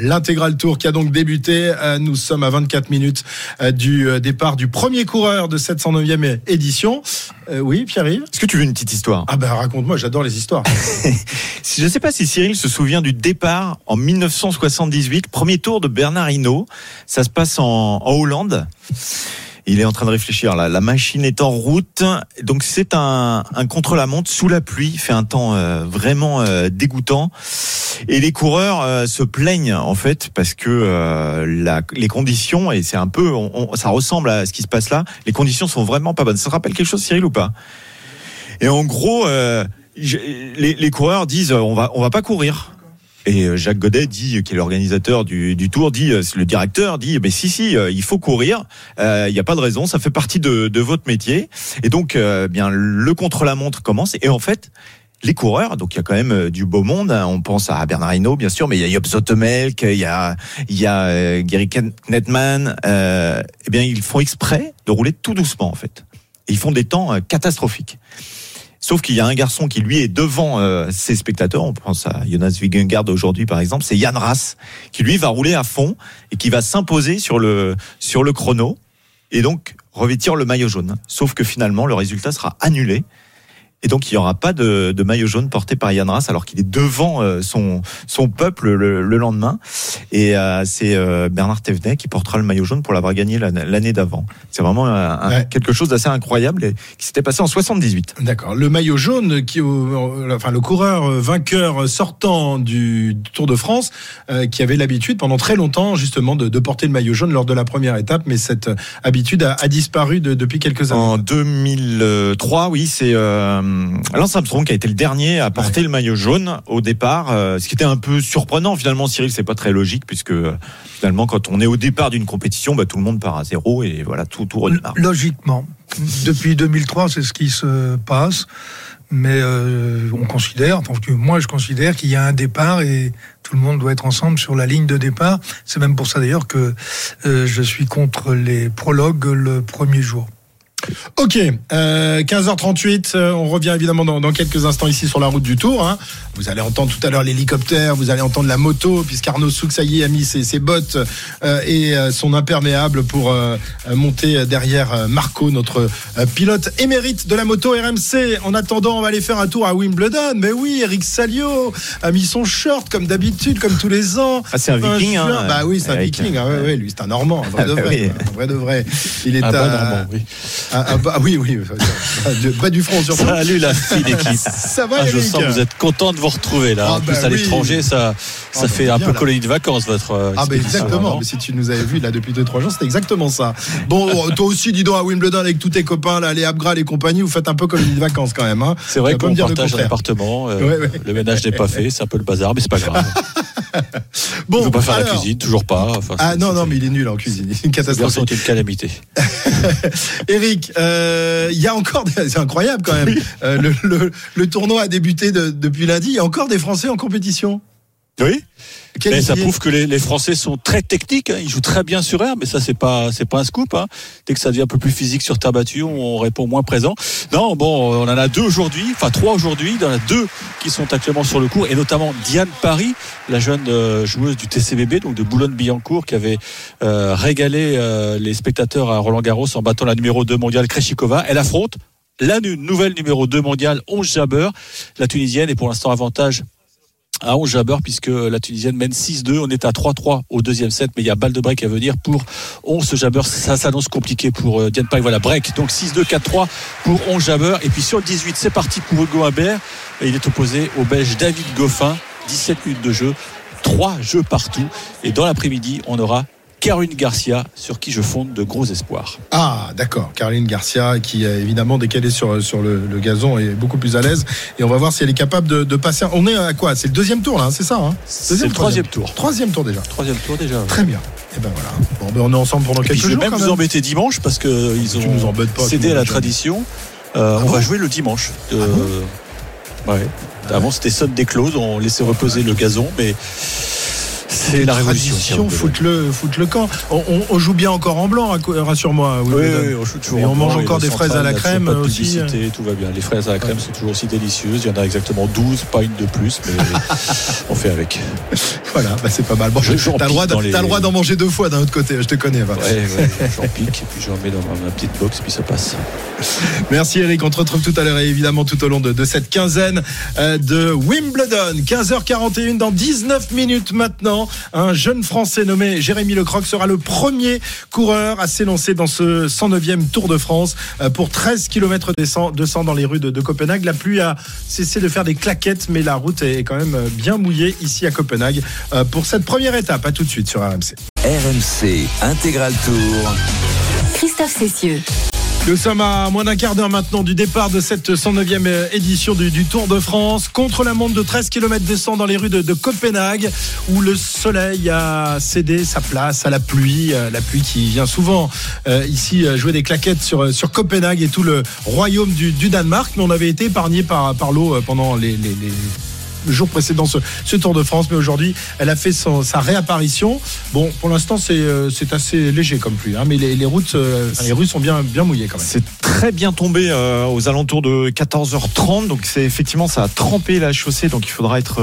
L'intégral tour qui a donc débuté. Euh, Nous sommes à 24 minutes euh, du euh, départ du premier coureur de cette 109e édition. Euh, oui, Pierre-Yves Est-ce que tu veux une petite histoire? Ah ben raconte-moi, j'adore les histoires. Je ne sais pas si Cyril se souvient du départ en 1978, premier tour de Bernard Hinault. Ça se passe en, en Hollande. Il est en train de réfléchir. là. La machine est en route. Donc c'est un, un contre-la-montre sous la pluie. Il fait un temps euh, vraiment euh, dégoûtant. Et les coureurs euh, se plaignent en fait parce que euh, la- les conditions et c'est un peu, on- on- ça ressemble à ce qui se passe là. Les conditions sont vraiment pas bonnes. Ça te rappelle quelque chose, Cyril, ou pas? Et en gros, euh, les, les coureurs disent euh, on va on va pas courir. Et euh, Jacques Godet dit, qui est l'organisateur du, du tour, dit, euh, le directeur dit, mais si si, euh, il faut courir. Il n'y a pas de raison, ça fait partie de, de votre métier. Et donc, euh, bien le contre-la-montre commence. Et en fait, les coureurs, donc il y a quand même euh, du beau monde. hein. On pense à Bernard Hinault, bien sûr, mais il y a Job Zotemelk, il y a il y a euh, Gary Knetman. Euh, eh bien, ils font exprès de rouler tout doucement en fait. Et ils font des temps euh, catastrophiques. Sauf qu'il y a un garçon qui lui est devant euh, ses spectateurs. On pense à Jonas Vingegaard aujourd'hui par exemple. C'est Yann Ras qui lui va rouler à fond et qui va s'imposer sur le sur le chrono et donc revêtir le maillot jaune. Sauf que finalement le résultat sera annulé. Et donc il n'y aura pas de, de maillot jaune porté par Yann Ras alors qu'il est devant euh, son, son peuple le, le lendemain. Et euh, c'est euh, Bernard Thévenet qui portera le maillot jaune pour l'avoir gagné l'année d'avant. C'est vraiment un- Ouais. quelque chose d'assez incroyable et qui s'était passé en 78. D'accord. Le maillot jaune, qui, au- enfin le coureur euh, vainqueur sortant du Tour de France, euh, qui avait l'habitude pendant très longtemps justement de, de porter le maillot jaune lors de la première étape, mais cette euh, habitude a, a disparu de- depuis quelques années. En 2003, oui, c'est euh, Lance Armstrong qui a été le dernier à porter le maillot jaune au départ, euh, ce qui était un peu surprenant finalement. Cyril, c'est pas très logique puisque euh, finalement, quand on est au départ d'une compétition, bah, tout le monde part à zéro et voilà, tout tout redémarre. Logiquement. Depuis 2003, c'est ce qui se passe. Mais euh, on considère, moi je considère qu'il y a un départ et tout le monde doit être ensemble sur la ligne de départ. C'est même pour ça d'ailleurs que euh, je suis contre les prologues le premier jour. Ok, euh, 15h38, euh, on revient évidemment dans, dans quelques instants ici sur la route du Tour. hein. Vous allez entendre tout à l'heure l'hélicoptère, vous allez entendre la moto, puisqu'Arnaud Souk, ça y est, a mis ses, ses bottes euh, et euh, son imperméable pour euh, euh, monter derrière euh, Marco, notre euh, pilote émérite de la moto RMC. En attendant, on va aller faire un tour à Wimbledon. Mais oui, Eric Salio a mis son short comme d'habitude, comme tous les ans. Ah, c'est un viking, hein, Bah oui, c'est un viking. Ah ouais, ouais, lui, c'est un Normand, un vrai Ah de vrai. oui. quoi, Un vrai de vrai. Il est Un bon Normand, oui. Ah, ah, bah, oui, oui. Pas du- front surtout. Salut la fine équipe. Ça va, Ah, je sens que vous êtes content de vous retrouver là. Ah, en plus bah à oui. l'étranger, ça, ça bah, fait un bien, peu là. colonie de vacances votre. euh, Ah bah exactement, mais si tu nous avais vu là depuis 2-3 jours, c'était exactement ça. Bon, toi aussi, dis donc à Wimbledon avec tous tes copains, là, les Abgral et compagnie, vous faites un peu colonie de vacances quand même. Hein. C'est vrai qu'on partage un appartement. euh, Ouais, ouais. Le ménage n'est pas fait, c'est un peu le bazar, mais c'est pas grave. Bon, Il faut pas faire la cuisine, toujours pas. Enfin, Ah c'est- non, c'est- non, mais il est nul en cuisine. C'est une catastrophe. est une calamité. Eric, euh, il y a encore, des- c'est incroyable quand même. Euh, le, le- le tournoi a débuté de- depuis lundi. Il y a encore des Français en compétition? Oui. Mais ça est- prouve que les, les Français sont très techniques. hein. Ils jouent très bien sur air, mais ça c'est pas c'est pas un scoop. hein. Dès que ça devient un peu plus physique sur terre battue, on répond moins présent. Non, bon, on en a deux aujourd'hui, enfin trois aujourd'hui. Il y en a deux qui sont actuellement sur le cours, et notamment Diane Paris, la jeune euh, joueuse du TCBB, donc de Boulogne-Billancourt, qui avait euh, régalé euh, les spectateurs à Roland Garros en battant la numéro 2 mondiale Kreshikova. Elle affronte la nouvelle numéro 2 mondiale, 11 Jabber, la Tunisienne, et pour l'instant avantage à 11 Jabber puisque la Tunisienne mène 6-2. On est à 3-3 au deuxième set, mais il y a balle de break à venir pour 11 Jabber. Ça s'annonce compliqué pour euh, Diane Paris. Voilà, break. Donc 6-2, 4-3 pour 11 Jabber. Et puis sur le 18, c'est parti pour Hugo Humbert. Il est opposé au Belge David Goffin. 17 minutes de jeu, 3 jeux partout. Et dans l'après-midi, on aura Caroline Garcia, sur qui je fonde de gros espoirs. Ah, d'accord. Caroline Garcia, qui euh, évidemment décalée sur, sur le, le gazon, est beaucoup plus à l'aise. Et on va voir si elle est capable de, de passer. On est à quoi? C'est le deuxième tour là, hein, c'est ça hein? C'est Deuxième, le troisième tour. Troisième tour déjà. Troisième tour déjà. Très bien. Et ben voilà. Bon, ben on est ensemble pendant Et puis quelques je vais jours. même quand vous embêter dimanche parce que ils Tu nous ont pas, cédé à la tradition. Euh, Ah on bon va jouer le dimanche. Ah ouais. Avant c'était Sunday close, on laissait reposer le gazon, mais c'est la révolution. Tradition, foutre le, camp. On, on- on joue bien encore en blanc, rassure-moi. Oui, oui, on joue toujours Et en on blanc, mange encore des fraises à la crème de aussi. euh. publicité, tout va bien. Les fraises à la crème sont toujours aussi délicieuses. Il y en a exactement 12, pas une de plus, mais on fait avec. Voilà, bah, c'est pas mal. Bon, Je- t'as le droit, d'en manger deux fois d'un autre côté. Je te connais. va. Ouais, ouais, j'en pique et puis j'en mets dans ma, petite box, puis ça passe. Merci Eric, on te retrouve tout à l'heure et évidemment tout au long de, de cette quinzaine euh, de Wimbledon. 15h41 dans 19 minutes maintenant. Un jeune Français nommé Jérémy Lecroc sera le premier coureur à s'élancer dans ce 109e Tour de France euh, pour 13 km 200 dans les rues de, de Copenhague. La pluie a cessé de faire des claquettes mais la route est quand même bien mouillée ici à Copenhague euh, pour cette première étape. À tout de suite sur RMC. RMC Intégral Tour. Christophe Cessieux. Nous sommes à moins d'un quart d'heure maintenant du départ de cette 109e édition du, Tour de France. Contre la montre de 13 km descend dans les rues de, Copenhague où le soleil a cédé sa place à la pluie. euh, La pluie qui vient souvent euh, ici euh, jouer des claquettes sur, Copenhague et tout le royaume du, Danemark. Mais on avait été épargné par, l'eau euh, pendant les jours précédents ce, ce Tour de France. Mais aujourd'hui, elle a fait sa réapparition. Bon, pour l'instant, c'est euh, assez léger comme pluie. hein, mais les, routes, euh, les rues sont bien, mouillées quand même. C'est très bien tombé euh, aux alentours de 14h30. Donc c'est effectivement ça a trempé la chaussée. Donc il faudra être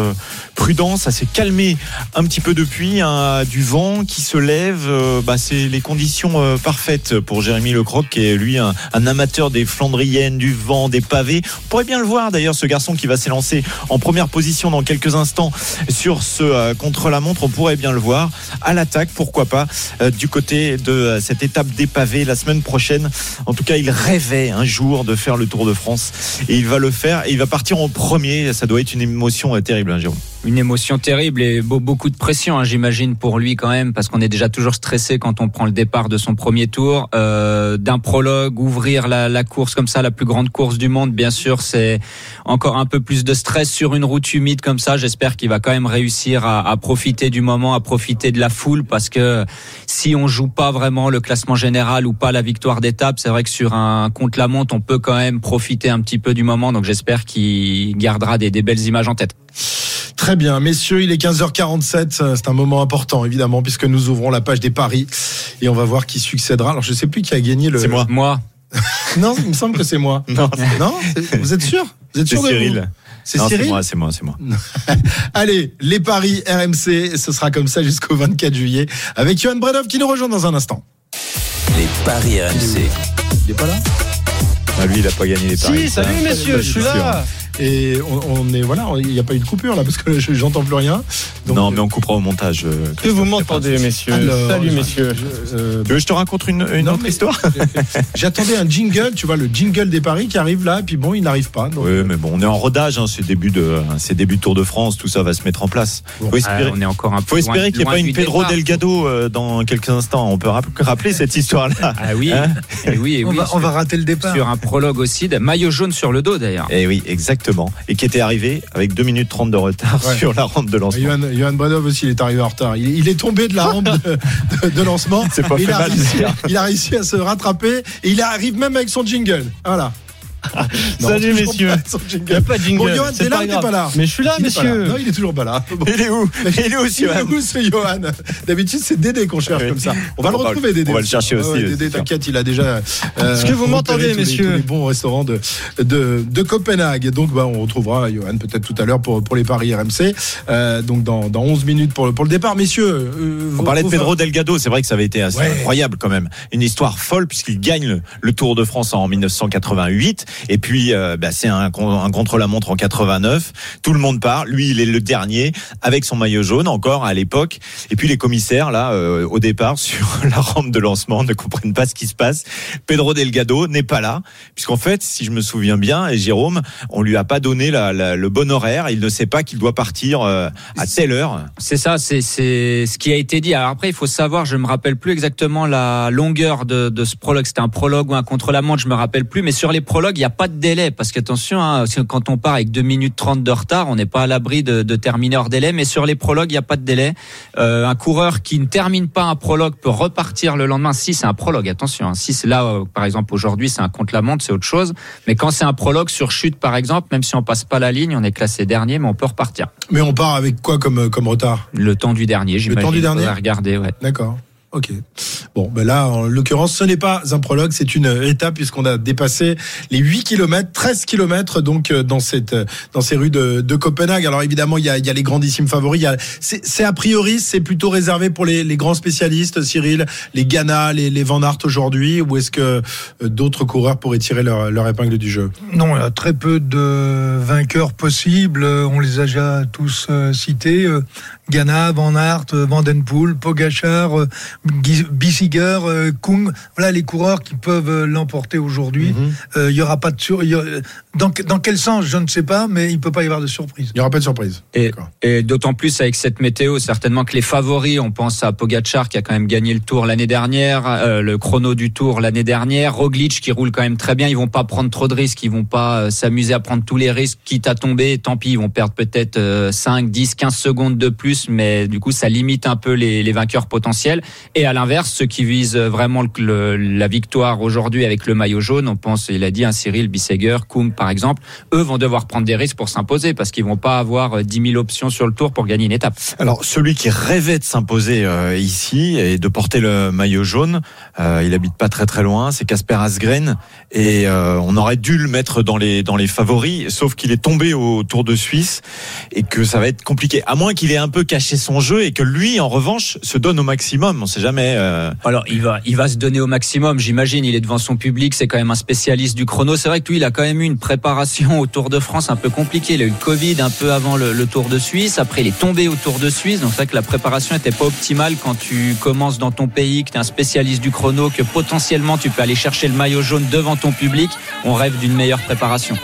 prudent. Ça s'est calmé un petit peu depuis. hein, du vent qui se lève. bah, c'est les conditions parfaites pour Jérémy Lecroc, qui est lui un, un amateur des Flandriennes, du vent, des pavés. On pourrait bien le voir d'ailleurs, ce garçon qui va s'élancer en première position dans quelques instants sur ce euh, contre-la-montre. On pourrait bien le voir à l'attaque, pourquoi pas, euh, du côté de euh, cette étape des pavés la semaine prochaine. En tout cas, il rêvait un jour de faire le Tour de France et il va le faire et il va partir en premier. Ça doit être une émotion terrible, hein, Jérôme. Une émotion terrible et beau- beaucoup de pression, hein, j'imagine, pour lui quand même, parce qu'on est déjà toujours stressé quand on prend le départ de son premier tour. Euh, D'un prologue, ouvrir la, la course comme ça, la plus grande course du monde, bien sûr, c'est encore un peu plus de stress sur une route humide comme ça. J'espère qu'il va quand même réussir à, à profiter du moment, à profiter de la foule, parce que si on joue pas vraiment le classement général ou pas la victoire d'étape, c'est vrai que sur un contre-la-montre, on peut quand même profiter un petit peu du moment. Donc j'espère qu'il gardera des, des belles images en tête. Très bien, messieurs, il est 15h47. euh, C'est un moment important, évidemment, puisque nous ouvrons la page des paris et on va voir qui succédera. Alors, je sais plus qui a gagné le. C'est moi. Moi. Non, il me semble que c'est moi. Non, Non C'est- Vous êtes sûr? Vous êtes c'est sûr de vous? Cyril. C'est Cyril? moi, c'est moi, c'est moi. Allez, les paris RMC, ce sera comme ça jusqu'au 24 juillet avec Johan Bredov qui nous rejoint dans un instant. Les paris RMC. Il est pas là? Ah, lui, il a pas gagné les paris. Si, salut messieurs, je suis là. Et on, on est voilà, il n'y a pas eu de coupure là parce que je- j'entends plus rien. Donc, non, mais on coupera au montage. euh, Que vous m'entendez, messieurs Alors, Salut, je- messieurs. je- euh, Tu veux que je te raconte une, une Non, autre mais- histoire J'attendais un jingle, tu vois, le jingle des paris qui arrive là, et puis bon, il n'arrive pas. Donc, Oui, mais bon, on est en rodage, hein, c'est début de, c'est début de Tour de France, tout ça va se mettre en place. Faut espérer, Ah, on est encore un peu faut espérer qu'il n'y ait pas une Pedro départ. Delgado euh, dans quelques instants. On peut rap- rappeler cette histoire-là. Ah oui, Hein et oui, et On oui. va, on va rater le départ. Sur un prologue aussi, maillot jaune sur le dos d'ailleurs. Et Eh oui, exactement. Et qui était arrivé avec 2 minutes 30 de retard Ouais. sur la rampe de lancement. Johan, Johan Bredov aussi, il est arrivé en retard. Il, il est tombé de la rampe de, de- de lancement. C'est pas il, fait a mal, réussi, il a réussi à se rattraper et il arrive même avec son jingle. Voilà. Non, Salut, messieurs. Il n'y a pas de jingle. Bon, Johan, t'es là pas ou t'es grave. pas là Mais je suis là, Il messieurs. Non, il est toujours pas là. Bon. Il est où Il est où, Il Johan est où ce Johan D'habitude, c'est Dédé qu'on cherche Oui. comme ça. On va le va- retrouver, Dédé. on va le chercher aussi, Dédé, t'inquiète, il a déjà. euh, Est-ce que vous m'entendez, les- messieurs tous les bons restaurants de, de, de Copenhague. Donc, bah, on retrouvera Johan peut-être tout à l'heure pour, pour les paris RMC. Euh, donc, dans, dans 11 minutes pour le, pour le départ. Messieurs, euh, On vos- parlait de Pedro Delgado, c'est vrai que ça avait été assez incroyable quand même. Une histoire folle puisqu'il gagne le Tour de France en 1988 et puis euh, bah, c'est un, un contre-la-montre en 89. Tout le monde part, lui il est le dernier avec son maillot jaune encore à l'époque. Et puis les commissaires là euh, au départ sur la rampe de lancement ne comprennent pas ce qui se passe. Pedro Delgado n'est pas là puisqu'en fait, si je me souviens bien, et Jérôme, on lui a pas donné la- la- le bon horaire. Il ne sait pas qu'il doit partir euh, à telle heure. C'est ça, c'est ce qui a été dit. Alors après, il faut savoir, je me rappelle plus exactement la longueur de, de ce prologue. C'était un prologue ou un contre-la-montre, je me rappelle plus. Mais sur les prologues, n'y a pas de délai parce qu'attention, hein, quand on part avec 2 minutes 30 de retard, on n'est pas à l'abri de, de terminer hors délai. Mais sur les prologues, il n'y a pas de délai. Euh, un coureur qui ne termine pas un prologue peut repartir le lendemain. Si c'est un prologue, attention. hein. Si c'est là, euh, par exemple, aujourd'hui, c'est un contre-la-montre, c'est autre chose. Mais quand c'est un prologue sur chute, par exemple, même si on passe pas la ligne, on est classé dernier, mais on peut repartir. Mais on part avec quoi comme, comme retard? Le temps du dernier, j'imagine. temps du dernier? regarder, ouais. D'accord. Ok. Bon, ben là, en l'occurrence, ce n'est pas un prologue, c'est une étape puisqu'on a dépassé les 8 km, 13 km donc euh, dans cette dans ces rues de, Copenhague. Alors évidemment, il y a, il y a les grandissimes favoris. C'est a priori, c'est plutôt réservé pour les, grands spécialistes, Cyril, les Ghana, les, les Van Aert aujourd'hui, ou est-ce que euh, d'autres coureurs pourraient tirer leur, leur épingle du jeu? Non, il y a très peu de vainqueurs possibles. On les a déjà tous euh, cités. Euh, Ghana, Van Aert, euh, Van Den Poel, Pogachar, euh, Bissiger, euh, Kung. Voilà les coureurs qui peuvent euh, l'emporter aujourd'hui. Mhm. Euh, Il y aura pas de sur... y Dans, dans quel sens, je ne sais pas, mais il peut pas y avoir de surprise. Il n'y aura pas de surprise. Et, d'autant plus avec cette météo, certainement que les favoris, on pense à Pogachar qui a quand même gagné le Tour l'année dernière, euh, le chrono du Tour l'année dernière, Roglic qui roule quand même très bien. Ils vont pas prendre trop de risques, ils vont pas euh, s'amuser à prendre tous les risques, quitte à tomber. Tant pis, ils vont perdre peut-être euh, 5, 10, 15 secondes de plus, mais du coup ça limite un peu les, vainqueurs potentiels. Et à l'inverse, ceux qui visent vraiment la victoire aujourd'hui avec le maillot jaune, on pense, il a dit, un Cyril Bisseger, Kung par exemple, eux vont devoir prendre des risques pour s'imposer parce qu'ils vont pas avoir euh, 10 000 options sur le tour pour gagner une étape. Alors, celui qui rêvait de s'imposer euh, ici et de porter le maillot jaune, euh, il habite pas très très loin, c'est Casper Asgren et euh, on aurait dû le mettre dans les dans les favoris, sauf qu'il est tombé au Tour de Suisse et que ça va être compliqué. À moins qu'il ait un peu caché son jeu et que lui, en revanche, se donne au maximum. On sait jamais. euh, Alors il va, il va se donner au maximum, j'imagine. Il est devant son public, c'est quand même un spécialiste du chrono. C'est vrai que lui, il a quand même eu une préparation au Tour de France un peu compliquée. Il a eu le Covid un peu avant le, le Tour de Suisse. Après, il est tombé au Tour de Suisse. Donc c'est vrai que la préparation était pas optimale quand tu commences dans ton pays, que tu es un spécialiste du chrono, que potentiellement tu peux aller chercher le maillot jaune devant ton public. On rêve d'une meilleure préparation.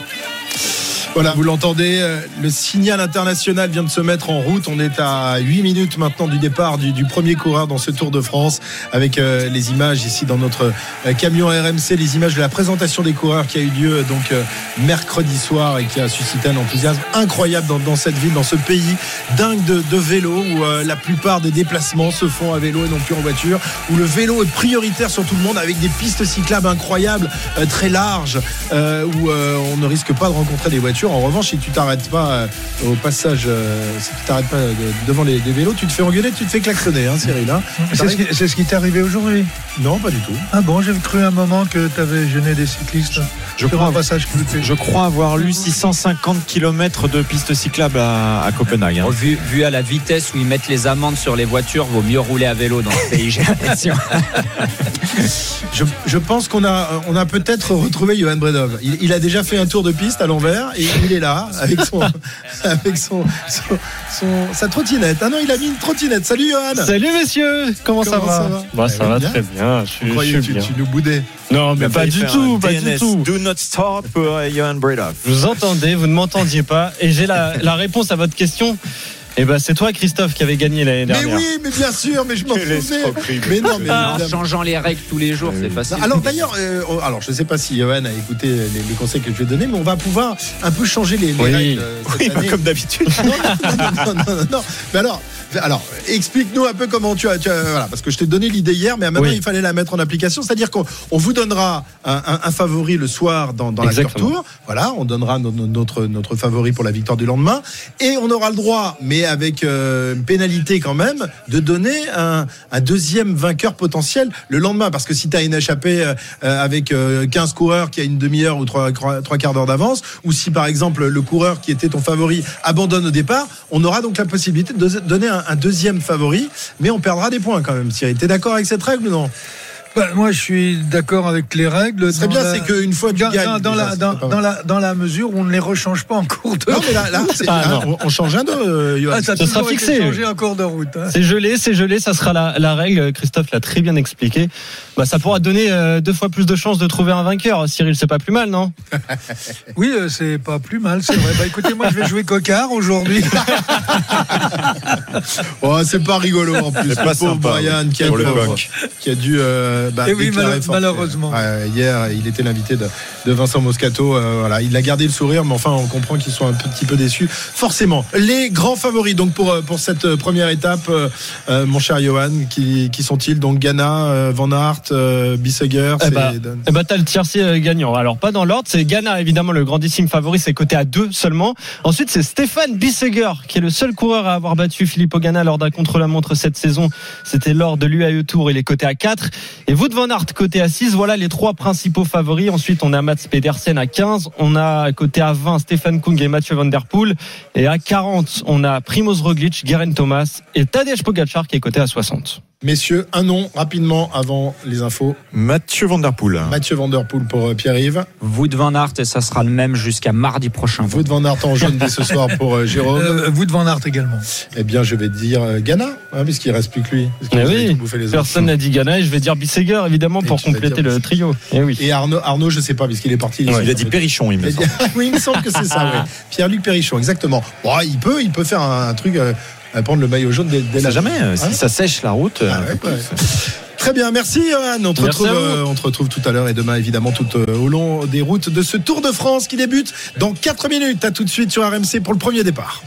Voilà, vous l'entendez, euh, le signal international vient de se mettre en route. On est à 8 minutes maintenant du départ du, du premier coureur dans ce Tour de France avec euh, les images ici dans notre euh, camion RMC, les images de la présentation des coureurs qui a eu lieu donc euh, mercredi soir et qui a suscité un enthousiasme incroyable dans, dans cette ville, dans ce pays dingue de, de vélo où la plupart des déplacements se font à vélo et non plus en voiture, où le vélo est prioritaire sur tout le monde avec des pistes cyclables incroyables, très larges, où on ne risque pas de rencontrer des voitures. En revanche, si tu t'arrêtes pas euh, au passage, euh, si tu t'arrêtes pas euh, devant les, les vélos, tu te fais engueuler, tu te fais klaxonner, hein, Cyril. hein. C'est ce qui, c'est ce qui t'est arrivé aujourd'hui? Non, pas du tout. Ah bon, j'ai cru un moment que tu avais gêné des cyclistes Je sur crois- un passage clouté. Je crois avoir lu 650 km de pistes cyclables à, à Copenhague. hein. Bon, vu, vu à la vitesse où ils mettent les amendes sur les voitures, vaut mieux rouler à vélo dans ce pays, j'ai l'impression. Je, je pense qu'on a, on a peut-être retrouvé Johan Bredov. Il, il a déjà fait un tour de piste à l'envers et il est là avec son, avec son, son- son- sa trottinette. Ah non, il a mis une trottinette. Salut Johan. Salut messieurs, comment, ça Comment va, ça va Bah, Eh Ça va bien. très bien, je, je que suis tu, bien. tu nous boudais. Non, mais pas du tout, pas du tout. Do not stop pour euh, Johan Bredov. Je vous entendais, vous ne m'entendiez pas, et j'ai la, la réponse à votre question. Et ben c'est toi Christophe qui avait gagné l'année Mais dernière. oui, mais bien sûr, mais je m'en souvenais. Mais non, mais En changeant les règles tous les jours, c'est facile. Alors d'ailleurs, euh, on- alors je ne sais pas si Johan a écouté les, les conseils que je vais donner, mais on va pouvoir un peu changer les, les Oui. règles euh, cette Oui, bah, comme d'habitude. non, non, non, non, non. Mais alors, alors explique-nous un peu comment tu as, tu as- voilà, parce que je t'ai donné l'idée hier, mais maintenant Oui. il fallait la mettre en application. C'est-à-dire qu'on on vous donnera un, un- un favori le soir dans, dans Exactement. tour. Voilà, on donnera no- no- notre notre favori pour la victoire du lendemain, et on aura le droit, mais avec euh, une pénalité quand même, de donner un, un deuxième vainqueur potentiel le lendemain. Parce que si tu as une échappée euh, euh, avec euh, 15 coureurs qui a une demi-heure ou trois, trois quarts d'heure d'avance, ou si par exemple le coureur qui était ton favori abandonne au départ, on aura donc la possibilité de donner un, un deuxième favori, mais on perdra des points quand même. Thierry, t'es d'accord avec cette règle ou non? Bah, moi, je suis d'accord avec les règles. Ce serait bien, la- c'est qu'une fois que tu dans, gagnes, dans, déjà, la, dans, la, dans la mesure où on ne les rechange pas en cours de Non, mais là, là, c'est- Ah, là, non. on, change un de euh. Ah, ça sera fixé. changé en cours de route. hein. C'est gelé, c'est gelé, ça sera la, la règle. Christophe l'a très bien expliqué. Bah, ça pourra donner euh, deux fois plus de chances de trouver un vainqueur. Cyril, c'est pas plus mal, non? Oui, euh, c'est pas plus mal, c'est vrai. Bah, écoutez, moi, je vais jouer cocard aujourd'hui. Oh, c'est pas rigolo en plus. C'est pas sympa, Brian qui a, qui a dû euh, bah, Eh oui, déclarer mal- forfait. malheureusement. Hier, il était l'invité de, de Vincent Moscato. euh, voilà, il a gardé le sourire, mais enfin, on comprend qu'ils sont un petit peu déçus. Forcément, les grands favoris donc pour euh, pour cette euh, première étape, euh, euh, mon cher Johan, qui, qui sont-ils? Donc Ghana, euh, Van Aert, euh, Bissegger. Eh c'est- bah, eh bah, t'as le tiercé euh, gagnant. Alors, pas dans l'ordre. C'est Ghana, évidemment, le grandissime favori. C'est coté à 2 seulement. Ensuite, c'est Stéphane Bissegger, qui est le seul coureur à avoir battu Filippo Ganna lors d'un contre-la-montre cette saison. C'était lors de l'UAE Tour. Il est coté à 4. Et Wout van Aert, coté à 6. Voilà les trois principaux favoris. Ensuite, on a Mats Pedersen à 15. On a coté à 20 Stéphane Kung et Mathieu Van Der Poel. Et à 40, on a Primoz Roglic, Geraint Thomas et Tadej Pogacar qui est coté à 60. Messieurs, un nom rapidement avant les infos. Mathieu Van Der Poel. Mathieu Van Der Poel pour euh, Pierre-Yves. Wout van Aert et ça sera le même jusqu'à mardi prochain. Wout Van Aert en jaune dès ce soir pour euh, Jérôme. Euh, vous de Van Aert également. Eh bien, je vais dire euh, Ghana, hein, puisqu'il reste plus que lui. Eh oui, les personne n'a dit Ghana et je vais dire Bissegger évidemment Et pour compléter le trio. Eh oui. Et Arnaud, Arnaud, je sais pas, puisqu'il est parti. Il a dit Perrichon, il me semble. dit- oui, il me semble que c'est ça, oui. Pierre-Luc Perrichon, exactement. Bon, il peut, il peut faire un, un truc, euh, à prendre le maillot jaune dès, dès Ça la jamais, euh, Hein si ça sèche la route. Ah euh, ouais. Très bien, merci Johan. On te, Merci retrouve, à vous. euh, on te retrouve tout à l'heure et demain évidemment tout euh, au long des routes de ce Tour de France qui débute dans 4 minutes. À tout de suite sur RMC pour le premier départ.